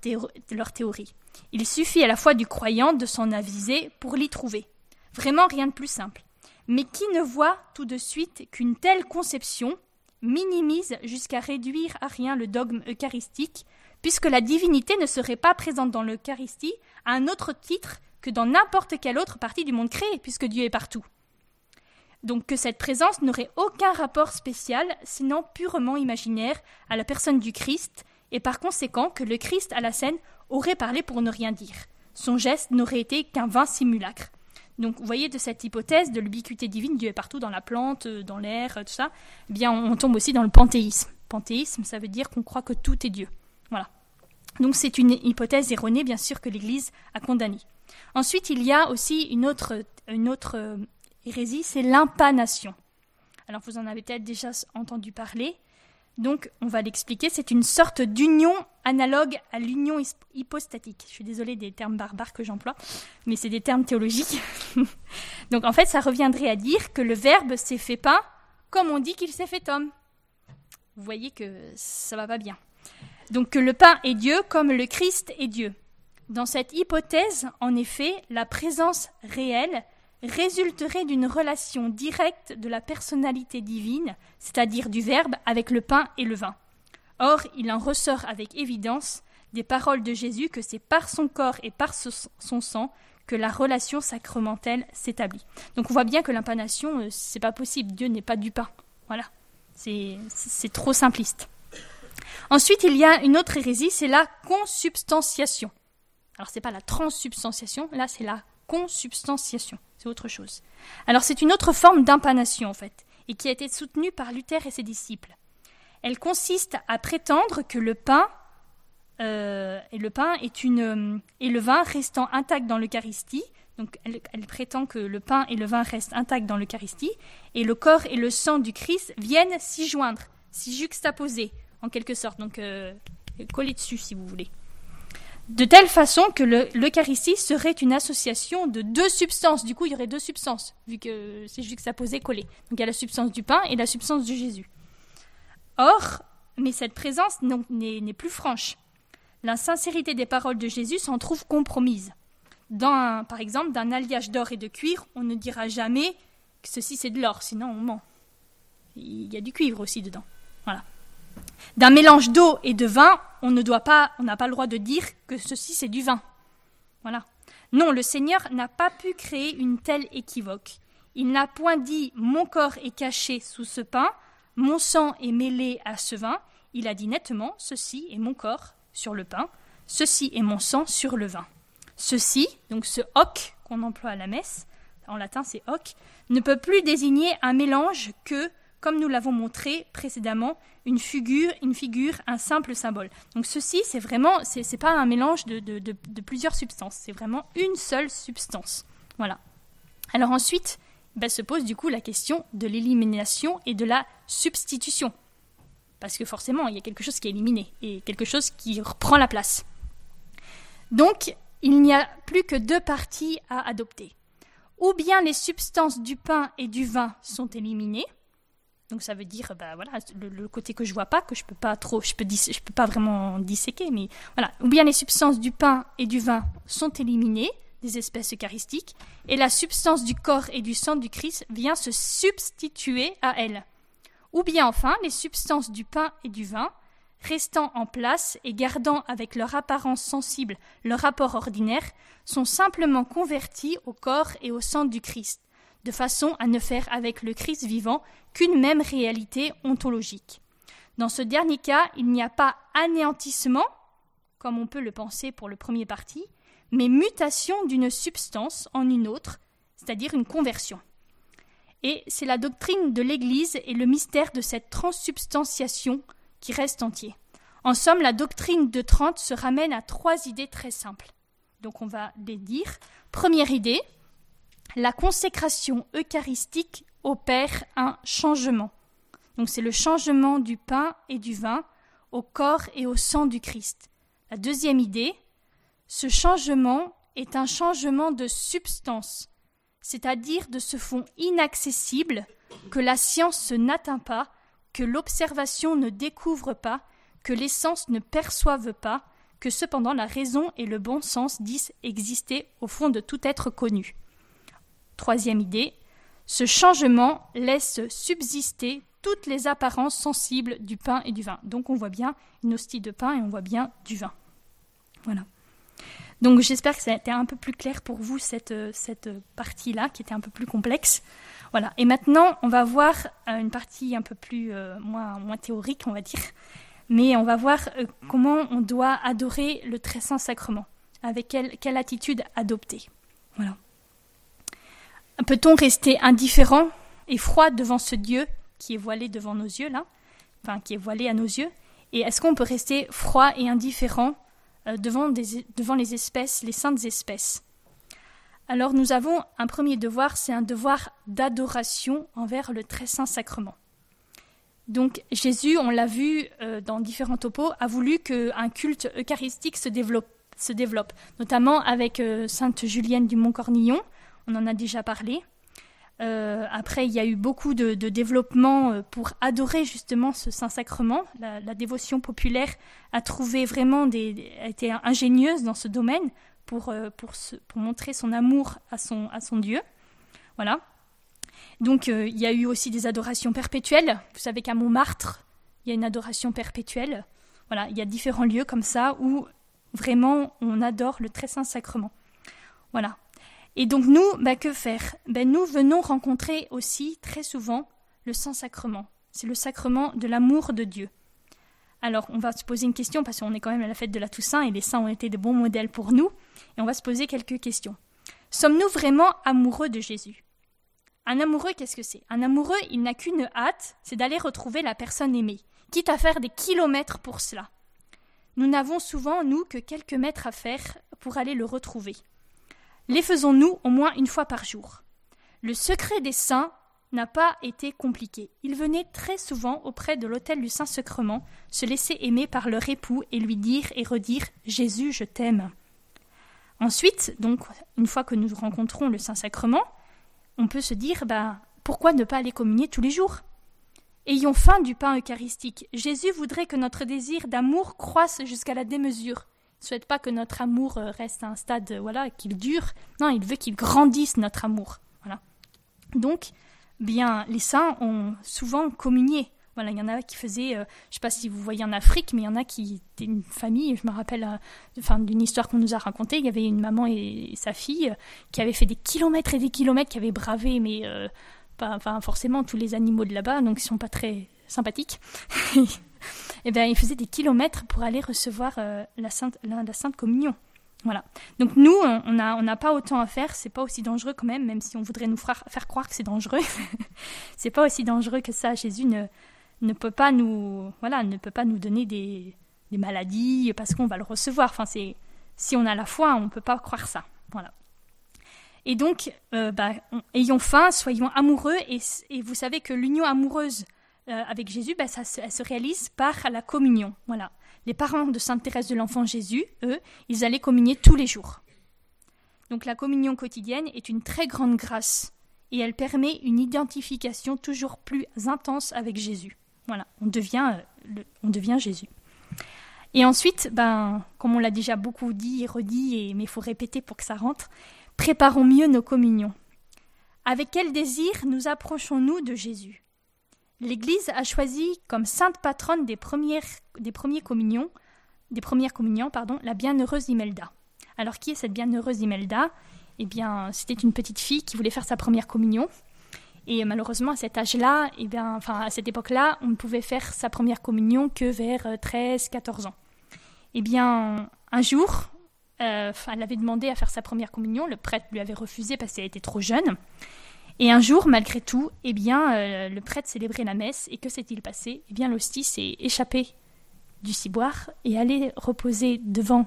leur, théorie. Il suffit à la fois du croyant de s'en aviser pour l'y trouver. Vraiment rien de plus simple. Mais qui ne voit tout de suite qu'une telle conception minimise jusqu'à réduire à rien le dogme eucharistique puisque la divinité ne serait pas présente dans l'Eucharistie à un autre titre que dans n'importe quelle autre partie du monde créé, puisque Dieu est partout. Donc que cette présence n'aurait aucun rapport spécial, sinon purement imaginaire, à la personne du Christ, et par conséquent que le Christ à la scène aurait parlé pour ne rien dire. Son geste n'aurait été qu'un vain simulacre. Donc, vous voyez, de cette hypothèse de l'ubiquité divine, Dieu est partout dans la plante, dans l'air, tout ça, eh bien, on tombe aussi dans le panthéisme. Panthéisme, ça veut dire qu'on croit que tout est Dieu. Voilà. Donc c'est une hypothèse erronée, bien sûr, que l'Église a condamnée. Ensuite, il y a aussi une autre, euh, hérésie, c'est l'impanation. Alors vous en avez peut-être déjà entendu parler. Donc on va l'expliquer, c'est une sorte d'union analogue à l'union hypostatique. Je suis désolée des termes barbares que j'emploie, mais c'est des termes théologiques. Donc en fait, ça reviendrait à dire que le Verbe s'est fait pas comme on dit qu'il s'est fait homme. Vous voyez que ça va pas bien. Donc que le pain est Dieu comme le Christ est Dieu. Dans cette hypothèse, en effet, la présence réelle résulterait d'une relation directe de la personnalité divine, c'est-à-dire du Verbe, avec le pain et le vin. Or, il en ressort avec évidence des paroles de Jésus que c'est par son corps et par son sang que la relation sacramentelle s'établit. Donc on voit bien que l'impanation, euh, c'est pas possible. Dieu n'est pas du pain. Voilà. C'est trop simpliste. Ensuite, il y a une autre hérésie, c'est la consubstantiation. Alors c'est pas la transsubstantiation, là c'est la consubstantiation, c'est autre chose. Alors c'est une autre forme d'impanation en fait, et qui a été soutenue par Luther et ses disciples. Elle consiste à prétendre que le pain euh, et le est euh, le vin restant intact dans l'Eucharistie. Donc elle, prétend que le pain et le vin restent intacts dans l'Eucharistie et le corps et le sang du Christ viennent s'y joindre, s'y juxtaposer en quelque sorte. Donc euh, coller dessus si vous voulez. De telle façon que l'Eucharistie serait une association de deux substances. Du coup, il y aurait deux substances, vu que c'est juxtaposé, collé. Donc il y a la substance du pain et la substance de Jésus. Or, mais cette présence n'est plus franche. La sincérité des paroles de Jésus s'en trouve compromise. Dans, par exemple, d'un alliage d'or et de cuivre, on ne dira jamais que ceci c'est de l'or, sinon on ment. Il y a du cuivre aussi dedans. Voilà. D'un mélange d'eau et de vin, on ne doit pas, on n'a pas le droit de dire que ceci c'est du vin. Voilà. Non, le Seigneur n'a pas pu créer une telle équivoque. Il n'a point dit mon corps est caché sous ce pain, mon sang est mêlé à ce vin. Il a dit nettement ceci est mon corps sur le pain, ceci est mon sang sur le vin. Ceci, donc ce hoc qu'on emploie à la messe, en latin c'est hoc, ne peut plus désigner un mélange que, comme nous l'avons montré précédemment, une figure, une figure, un simple symbole. Donc ceci, c'est vraiment, c'est pas un mélange de, plusieurs substances, c'est vraiment une seule substance. Voilà. Alors ensuite, ben, se pose du coup la question de l'élimination et de la substitution. Parce que forcément, il y a quelque chose qui est éliminé et quelque chose qui reprend la place. Donc, il n'y a plus que deux parties à adopter. Ou bien les substances du pain et du vin sont éliminées. Donc ça veut dire, bah le, côté que je vois pas, que je peux pas trop, je peux, je peux pas vraiment disséquer, mais voilà. Ou bien les substances du pain et du vin sont éliminées des espèces eucharistiques, et la substance du corps et du sang du Christ vient se substituer à elles ou bien enfin les substances du pain et du vin, restant en place et gardant avec leur apparence sensible leur rapport ordinaire, sont simplement convertis au corps et au sang du Christ, de façon à ne faire avec le Christ vivant qu'une même réalité ontologique. Dans ce dernier cas, il n'y a pas anéantissement, comme on peut le penser pour le premier parti, mais mutation d'une substance en une autre, c'est-à-dire une conversion. Et c'est la doctrine de l'Église et le mystère de cette transsubstantiation qui reste entier. En somme, la doctrine de Trente se ramène à trois idées très simples. Donc on va les dire. Première idée, la consécration eucharistique opère un changement. Donc c'est le changement du pain et du vin au corps et au sang du Christ. La deuxième idée, ce changement est un changement de substance c'est-à-dire de ce fond inaccessible que la science n'atteint pas, que l'observation ne découvre pas, que les sens ne perçoivent pas, que cependant la raison et le bon sens disent exister au fond de tout être connu. Troisième idée, ce changement laisse subsister toutes les apparences sensibles du pain et du vin. Donc on voit bien une hostie de pain et on voit bien du vin. Voilà. Donc j'espère que ça a été un peu plus clair pour vous cette, euh, cette partie-là qui était un peu plus complexe. Voilà. Et maintenant, on va voir euh, une partie un peu plus euh, moins, moins théorique, on va dire. Mais on va voir comment on doit adorer le très saint sacrement. Avec quelle, quelle attitude adopter. Voilà. Peut-on rester indifférent et froid devant ce Dieu qui est voilé devant nos yeux là, enfin qui est voilé à nos yeux Et est-ce qu'on peut rester froid et indifférent euh, devant, les espèces, les saintes espèces? Alors nous avons un premier devoir, c'est un devoir d'adoration envers le très saint sacrement. Donc Jésus, on l'a vu euh, dans différents topos, a voulu qu'un culte eucharistique se développe, se développe notamment avec euh, Sainte Julienne du Mont-Cornillon, on en a déjà parlé. Euh, après, il y a eu beaucoup de, développement euh, pour adorer justement ce Saint-Sacrement. La, dévotion populaire a trouvé vraiment des, a été ingénieuse dans ce domaine pour, euh, montrer son amour à son, à son Dieu. Voilà. Donc, il y a eu aussi des adorations perpétuelles. Vous savez qu'à Montmartre, il y a une adoration perpétuelle. Voilà, il y a différents lieux comme ça où vraiment on adore le très saint sacrement. Voilà. Et donc nous, bah, que faire? Ben, Nous venons rencontrer aussi très souvent le Saint-Sacrement. C'est le sacrement de l'amour de Dieu. Alors on va se poser une question parce qu'on est quand même à la fête de la Toussaint et les saints ont été de bons modèles pour nous. Et on va se poser quelques questions. Sommes-nous vraiment amoureux de Jésus? Un amoureux, qu'est-ce que c'est? Un amoureux, il n'a qu'une hâte, c'est d'aller retrouver la personne aimée, quitte à faire des kilomètres pour cela. Nous n'avons souvent, nous, que quelques mètres à faire pour aller le retrouver. Les faisons-nous au moins une fois par jour. Le secret des saints n'a pas été compliqué. Ils venaient très souvent auprès de l'autel du Saint-Sacrement, se laisser aimer par leur époux et lui dire et redire Jésus, je t'aime. Ensuite, donc, une fois que nous rencontrons le Saint-Sacrement, on peut se dire bah, pourquoi ne pas aller communier tous les jours? Ayons faim du pain eucharistique. Jésus voudrait que notre désir d'amour croisse jusqu'à la démesure souhaite pas que notre amour euh, reste à un stade, euh, voilà, qu'il dure. Non, il veut qu'il grandisse notre amour. Voilà. Donc, bien, les saints ont souvent communié. Voilà, il y en a qui faisaient, je euh, je sais pas si vous voyez en Afrique, mais il y en a qui étaient une famille. Je me rappelle, enfin, d'une histoire qu'on nous a racontée. Il y avait une maman et, sa fille qui avaient fait des kilomètres et des kilomètres, qui avaient bravé, mais pas, forcément tous les animaux de là-bas, donc ils sont pas très sympathiques. eh bien, ils faisaient des kilomètres pour aller recevoir euh, la, Sainte, la, Sainte Communion. Voilà. Donc nous, on n'a on pas autant à faire, c'est pas aussi dangereux quand même, même si on voudrait nous faire, faire croire que c'est dangereux. c'est pas aussi dangereux que ça. Jésus ne, ne peut pas nous, voilà, ne peut pas nous donner des, des maladies parce qu'on va le recevoir. Enfin, c'est si on a la foi, on peut pas croire ça. Voilà. Et donc, euh, bah, ayons faim, soyons amoureux, et, et vous savez que l'union amoureuse euh, avec Jésus, ben, ça, elle se réalise par la communion. Voilà. Les parents de Sainte Thérèse de l'Enfant Jésus, eux, ils allaient communier tous les jours. Donc la communion quotidienne est une très grande grâce et elle permet une identification toujours plus intense avec Jésus. Voilà, on devient, euh, on devient Jésus. Et ensuite, ben, comme on l'a déjà beaucoup dit et redit, et, mais il faut répéter pour que ça rentre, préparons mieux nos communions. Avec quel désir nous approchons-nous de Jésus? L'Église a choisi comme sainte patronne des, premières, des premiers communions, des premières pardon, la bienheureuse Imelda. Alors qui est cette bienheureuse Imelda? Eh bien, c'était une petite fille qui voulait faire sa première communion. Et malheureusement, à cet âge-là, eh bien, enfin, à cette époque-là, on ne pouvait faire sa première communion que vers 13-14 euh, ans. Eh bien, un jour, euh, elle avait demandé à faire sa première communion, le prêtre lui avait refusé parce qu'elle était trop jeune. Et un jour, malgré tout, eh bien, euh, le prêtre célébrait la messe, et que s'est-il passé? Eh bien, l'hostie s'est échappée du ciboire et allait reposer devant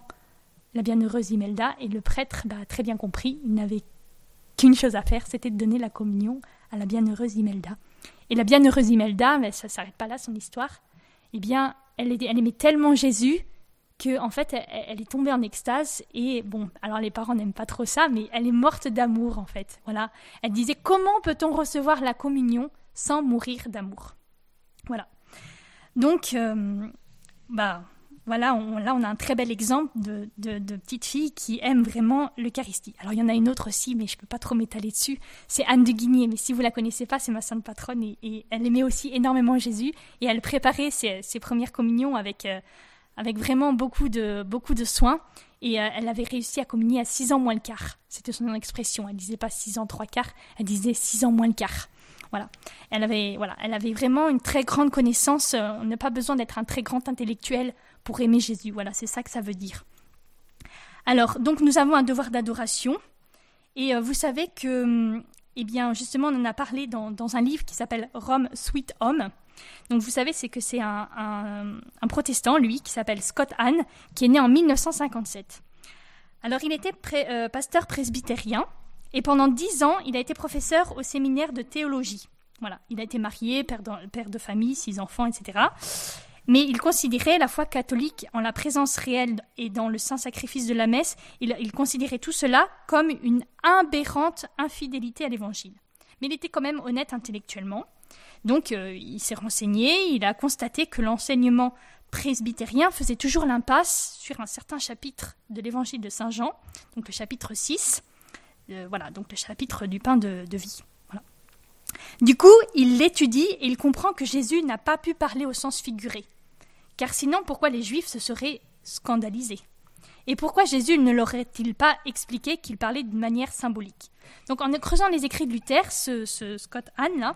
la bienheureuse Imelda, et le prêtre bah, a très bien compris, il n'avait qu'une chose à faire, c'était de donner la communion à la bienheureuse Imelda. Et la bienheureuse Imelda, mais ça ne s'arrête pas là, son histoire, eh bien, elle aimait tellement Jésus que en fait elle, est tombée en extase et bon alors les parents n'aiment pas trop ça mais elle est morte d'amour en fait. Voilà. Elle disait comment peut-on recevoir la communion sans mourir d'amour? Voilà. Donc euh, bah voilà là on a un très bel exemple de, de, petite fille qui aime vraiment l'Eucharistie. Alors il y en a une autre aussi mais je peux pas trop m'étaler dessus. C'est Anne de Guigné mais si vous la connaissez pas c'est ma sainte patronne et, elle aimait aussi énormément Jésus et elle préparait ses, premières communions avec euh, avec vraiment beaucoup de, beaucoup de soins. Et euh, elle avait réussi à communier à 6 ans moins le quart. C'était son expression. Elle disait pas 6 ans 3 quarts, elle disait 6 ans moins le quart. Voilà. Elle avait, voilà, elle avait vraiment une très grande connaissance. Euh, on n'a pas besoin d'être un très grand intellectuel pour aimer Jésus. Voilà, c'est ça que ça veut dire. Alors, donc nous avons un devoir d'adoration. Et euh, vous savez que, hum, eh bien, justement, on en a parlé dans, dans un livre qui s'appelle Rome Sweet Home. Donc vous savez, c'est que c'est un, protestant, lui, qui s'appelle Scott Hahn, qui est né en 1957. Alors il était euh, pasteur presbytérien, et pendant dix ans, il a été professeur au séminaire de théologie. Voilà, il a été marié, père de, famille, six enfants, etc. Mais il considérait la foi catholique en la présence réelle et dans le saint sacrifice de la messe, il, il considérait tout cela comme une aberrante infidélité à l'évangile. mais il était quand même honnête intellectuellement. Donc euh, il s'est renseigné, il a constaté que l'enseignement presbytérien faisait toujours l'impasse sur un certain chapitre de l'évangile de Saint Jean, donc le chapitre 6, euh, voilà, donc le chapitre du pain de, vie. Du coup, il l'étudie et il comprend que Jésus n'a pas pu parler au sens figuré. Car sinon, pourquoi les Juifs se seraient scandalisés? Et pourquoi Jésus ne leur aurait-il pas expliqué qu'il parlait d'une manière symbolique? Donc, en creusant les écrits de Luther, ce, Scott Hahn là,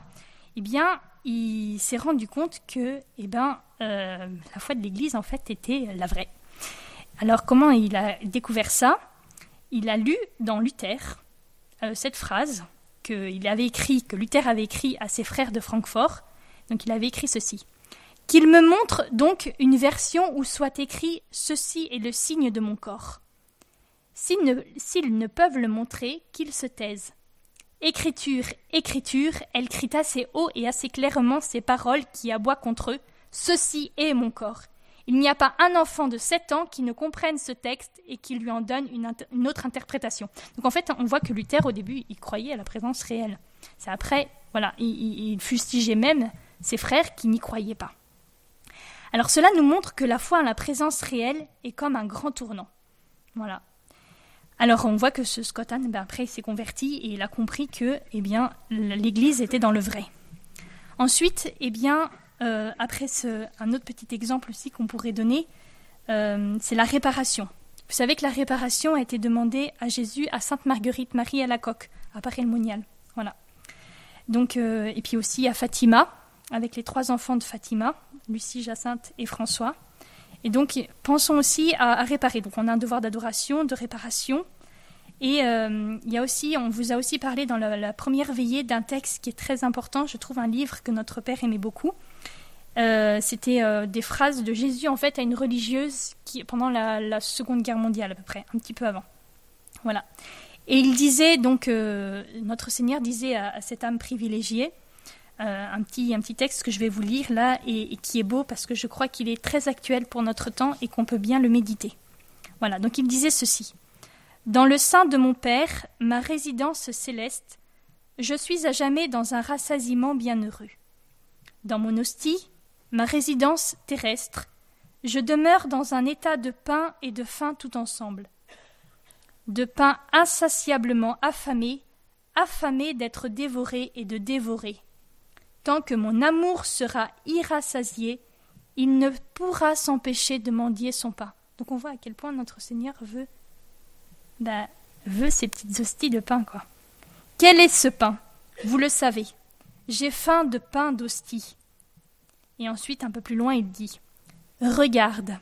eh bien, il s'est rendu compte que, eh ben, euh, la foi de l'Église en fait était la vraie. Alors, comment il a découvert ça? Il a lu dans Luther euh, cette phrase qu'il avait écrit, que Luther avait écrit à ses frères de Francfort. Donc, il avait écrit ceci qu'il me montre donc une version où soit écrit Ceci est le signe de mon corps. S'ils ne, ne, peuvent le montrer, qu'ils se taisent. Écriture, écriture, elle crie assez haut et assez clairement ces paroles qui aboient contre eux. Ceci est mon corps. Il n'y a pas un enfant de sept ans qui ne comprenne ce texte et qui lui en donne une, autre interprétation. Donc en fait, on voit que Luther, au début, il croyait à la présence réelle. C'est après, voilà, il fustigeait même ses frères qui n'y croyaient pas. Alors cela nous montre que la foi en la présence réelle est comme un grand tournant. Voilà. Alors on voit que ce Scott ben après il s'est converti et il a compris que eh bien l'Église était dans le vrai. Ensuite, eh bien euh, après un autre petit exemple aussi qu'on pourrait donner, euh, c'est la réparation. Vous savez que la réparation a été demandée à Jésus à Sainte Marguerite Marie à la coque, à Paris-le-Monial. Voilà. Donc, euh, et puis aussi à Fatima, avec les trois enfants de Fatima, Lucie, Jacinthe et François. Et donc, pensons aussi à, réparer. Donc, on a un devoir d'adoration, de réparation. Et euh, il y a aussi, on vous a aussi parlé dans la, première veillée d'un texte qui est très important. Je trouve un livre que notre père aimait beaucoup. Euh, c'était euh, des phrases de Jésus en fait à une religieuse qui pendant la, Seconde Guerre mondiale à peu près, un petit peu avant. Voilà. Et il disait donc, notre Seigneur disait à cette âme privilégiée, euh, un, petit, un petit texte que je vais vous lire là et, qui est beau parce que je crois qu'il est très actuel pour notre temps et qu'on peut bien le méditer. Voilà, donc il disait ceci. Dans le sein de mon Père, ma résidence céleste, je suis à jamais dans un rassasiement bienheureux. Dans mon hostie, ma résidence terrestre, je demeure dans un état de pain et de faim tout ensemble. De pain insatiablement affamé, affamé d'être dévoré et de dévorer. Tant que mon amour sera irrassasié, il ne pourra s'empêcher de mendier son pain. Donc on voit à quel point notre Seigneur veut, bah, veut ces petites hosties de pain, quoi. Quel est ce pain? Vous le savez. J'ai faim de pain d'hostie. Et ensuite, un peu plus loin, il dit Regarde,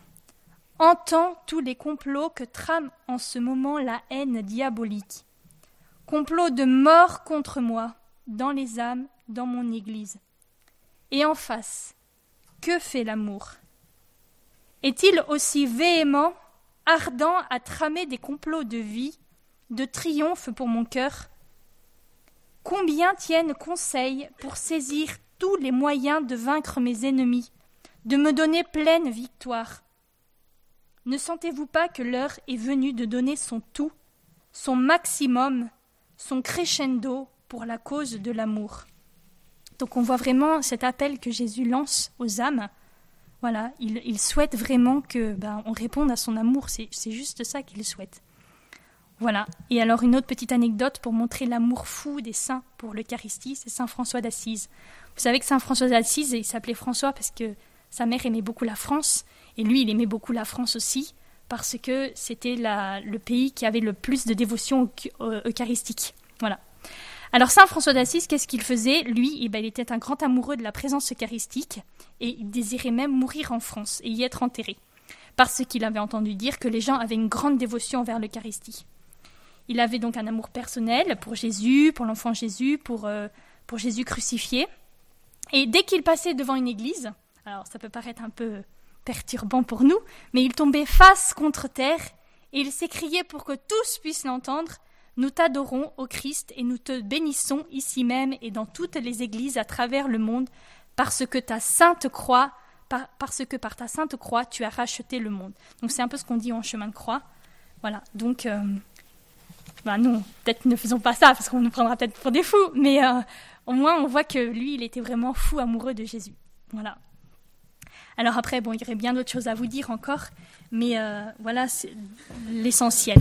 entends tous les complots que trame en ce moment la haine diabolique. Complot de mort contre moi, dans les âmes dans mon Église. Et en face, que fait l'amour? Est-il aussi véhément, ardent à tramer des complots de vie, de triomphe pour mon cœur? Combien tiennent conseil pour saisir tous les moyens de vaincre mes ennemis, de me donner pleine victoire? Ne sentez-vous pas que l'heure est venue de donner son tout, son maximum, son crescendo pour la cause de l'amour? Donc on voit vraiment cet appel que Jésus lance aux âmes. Voilà, il, souhaite vraiment que ben, on réponde à son amour. C'est juste ça qu'il souhaite. Voilà. Et alors une autre petite anecdote pour montrer l'amour fou des saints pour l'Eucharistie, c'est Saint François d'Assise. Vous savez que Saint François d'Assise, il s'appelait François parce que sa mère aimait beaucoup la France et lui, il aimait beaucoup la France aussi parce que c'était le pays qui avait le plus de dévotion eucharistique. Voilà. Alors Saint François d'Assise, qu'est-ce qu'il faisait? Lui, eh ben, il était un grand amoureux de la présence eucharistique et il désirait même mourir en France et y être enterré, parce qu'il avait entendu dire que les gens avaient une grande dévotion envers l'Eucharistie. Il avait donc un amour personnel pour Jésus, pour l'enfant Jésus, pour, euh, pour Jésus crucifié. Et dès qu'il passait devant une église, alors ça peut paraître un peu perturbant pour nous, mais il tombait face contre terre et il s'écriait pour que tous puissent l'entendre nous t'adorons, ô Christ, et nous te bénissons ici même et dans toutes les églises à travers le monde, parce que ta sainte croix, par ta sainte croix, tu as racheté le monde. Donc c'est un peu ce qu'on dit en chemin de croix. Voilà. Donc euh, ben non, peut-être ne faisons pas ça parce qu'on nous prendra peut-être pour des fous, mais euh, au moins on voit que lui, il était vraiment fou amoureux de Jésus. Voilà. Alors après, bon, il y aurait bien d'autres choses à vous dire encore, mais euh, voilà, c'est l'essentiel.